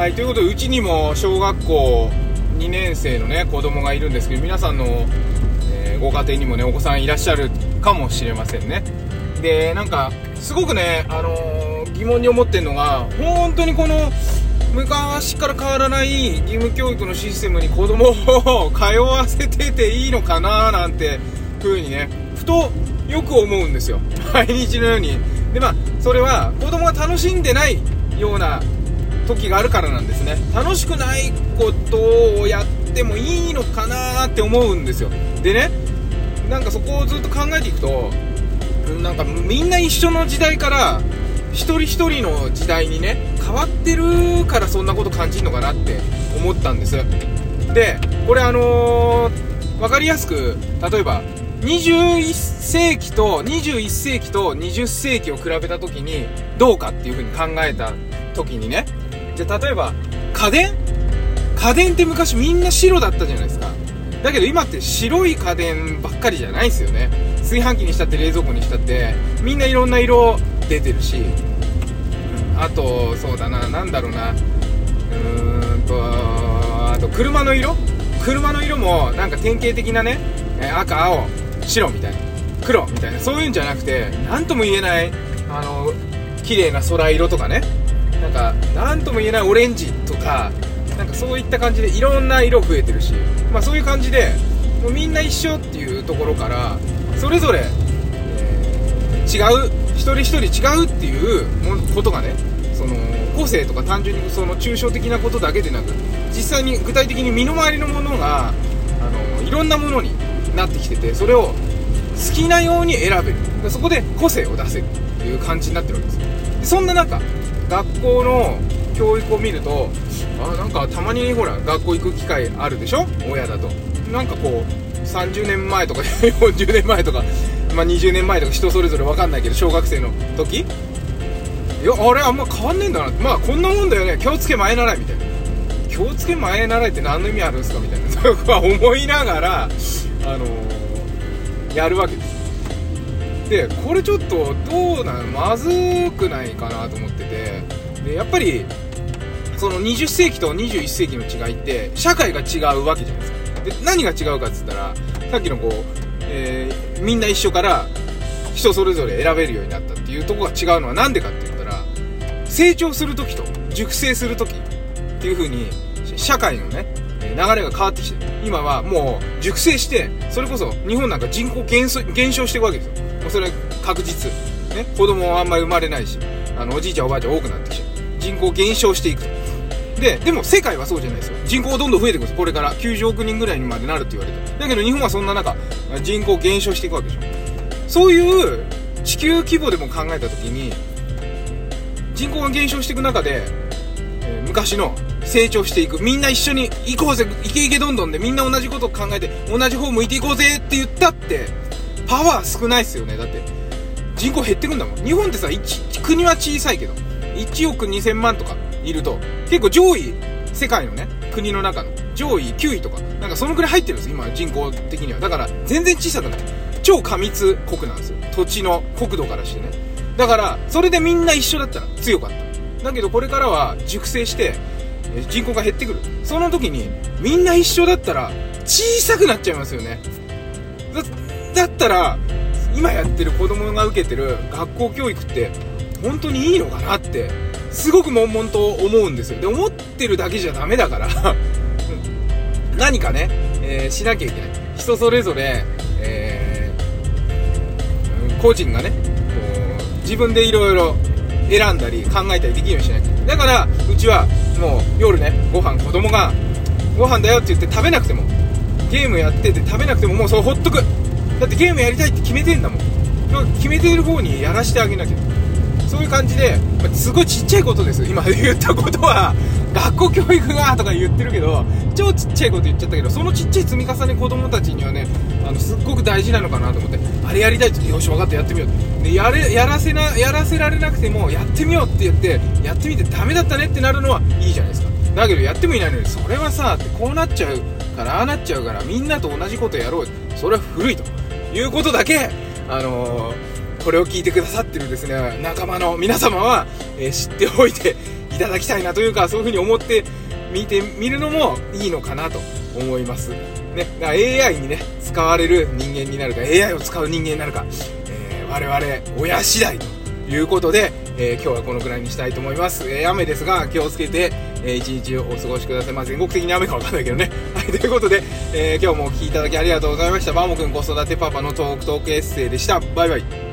はい、ということで、うちにも小学校2年生のね、子供がいるんですけど、皆さんの、えーご家庭にもね、お子さんいらっしゃるかもしれませんね。で、なんか、すごくね、あのー疑問に思ってるのが、本当にこの、昔から変わらない義務教育のシステムに子供を通わせてていいのかななんて風にねふとよく思うんですよ毎日のようにでまあそれは子供が楽しんでないような時があるからなんですね。楽しくないことをやってもいいのかなって思うんですよ。でねなんかそこをずっと考えていくとなんかみんな一緒の時代から一人一人の時代にね変わってるからそんなこと感じるのかなって思ったんです。でこれあのー、分かりやすく例えば21世紀と21世紀と20世紀を比べた時にどうかっていう風に考えた時にねじゃあ例えば家電？家電って昔みんな白だったじゃないですか。だけど今って白い家電ばっかりじゃないですよね。炊飯器にしたって冷蔵庫にしたってみんないろんな色出てるし。あとそうだな何だろうな。うーんとあと車の色？車の色もなんか典型的なね赤青白みたいな。黒みたいな。そういうんじゃなくて何とも言えないあの綺麗な空色とかね。なんか何とも言えないオレンジとかなんかそういった感じでいろんな色増えてるしまあそういう感じでもうみんな一緒っていうところからそれぞれ、えー違う一人一人違うっていうことがねその個性とか単純にその抽象的なことだけでなく実際に具体的に身の回りのものがあのいろんなものになってきててそれを好きなように選べる。そこで個性を出せるっていう感じになってるわけですよ。でそんな中学校の教育を見るとあなんかたまにほら学校行く機会あるでしょ？親だと。なんかこう30年前とか 40年前とか、まあ、20年前とか人それぞれ分かんないけど小学生の時？いやあれあんま変わんねえんだなまあこんなもんだよね。気をつけ前習いみたいな。気をつけ前習いって何の意味あるんですかみたいな。そこは思いながらあのーやるわけです。でこれちょっとどうなのまずくないかなと思ってて。でやっぱりその20世紀と21世紀の違いって社会が違うわけじゃないですか。で何が違うかっつったらさっきのこう、えーみんな一緒から人それぞれ選べるようになったっていうとこが違うのは何でかって言ったら成長する時と熟成する時っていう風に社会のね流れが変わってきて今はもう熟成してそれこそ日本なんか人口減少していくわけですよ。もうそれは確実。ね。子供はあんまり生まれないしあのおじいちゃんおばあちゃん多くなってきちゃう。人口減少していくででも世界はそうじゃないですよ。人口どんどん増えていくんです。これから90億人ぐらいにまでなるって言われてだけど日本はそんな中人口減少していくわけでしょ。そういう地球規模でも考えた時に人口が減少していく中で、え昔の成長していく。みんな一緒に行こうぜ。イケイケどんどんで。みんな同じことを考えて同じ方向いていこうぜって言ったってパワー少ないっすよね。だって人口減ってくんだもん。日本ってさ国は小さいけど。1億2000万とかいると結構上位世界のね国の中の。上位9位とか。なんかそのくらい入ってるんです今人口的には。だから全然小さくない。超過密国なんですよ。土地の国土からしてね。だからそれでみんな一緒だったら強かった。だけどこれからは熟成して人口が減ってくる。その時にみんな一緒だったら小さくなっちゃいますよね。だったら今やってる子供が受けてる学校教育って本当にいいのかなってすごく悶々と思うんですよ。で思ってるだけじゃダメだから。何かね、えーしなきゃいけない。人それぞれ、えー個人がねこう自分でいろいろ選んだり考えたりできるようにしなきゃいけない。だからうちはもう夜ねご飯子供がご飯だよって言って食べなくてもゲームやってて食べなくてももうそれほっとく。だってゲームやりたいって決めてんだもん。決めてる方にやらせてあげなきゃ。そういう感じで、ますごいちっちゃいことです今言ったことは。学校教育がとか言ってるけど超ちっちゃいこと言っちゃったけどそのちっちゃい積み重ね子供たちにはねあのすっごく大事なのかなと思ってあれやりたいってよし分かったやってみよう。でやれやらせなやらせられなくてもやってみようって言ってやってみてダメだったねってなるのはいいじゃないですか。だけどやってもいないのにそれはさってこうなっちゃうからああなっちゃうからみんなと同じことやろうそれは古いと。いうことだけあのーこれを聞いてくださってるですね仲間の皆様は、えー知っておいていただきたいなというかそういうふうに思って見てみるのもいいのかなと思います。ね、だから AI にね使われる人間になるか AI を使う人間になるか、えー、我々親次第ということで、えー、今日はこのくらいにしたいと思います、えー、雨ですが気をつけて、えー、一日をお過ごしください。まあ全国的に雨かわかんないけどね。はいということで、え今日もお聴きいただきありがとうございました。バーモくん子育てパパのトークトークエッセイでした。バイバイ。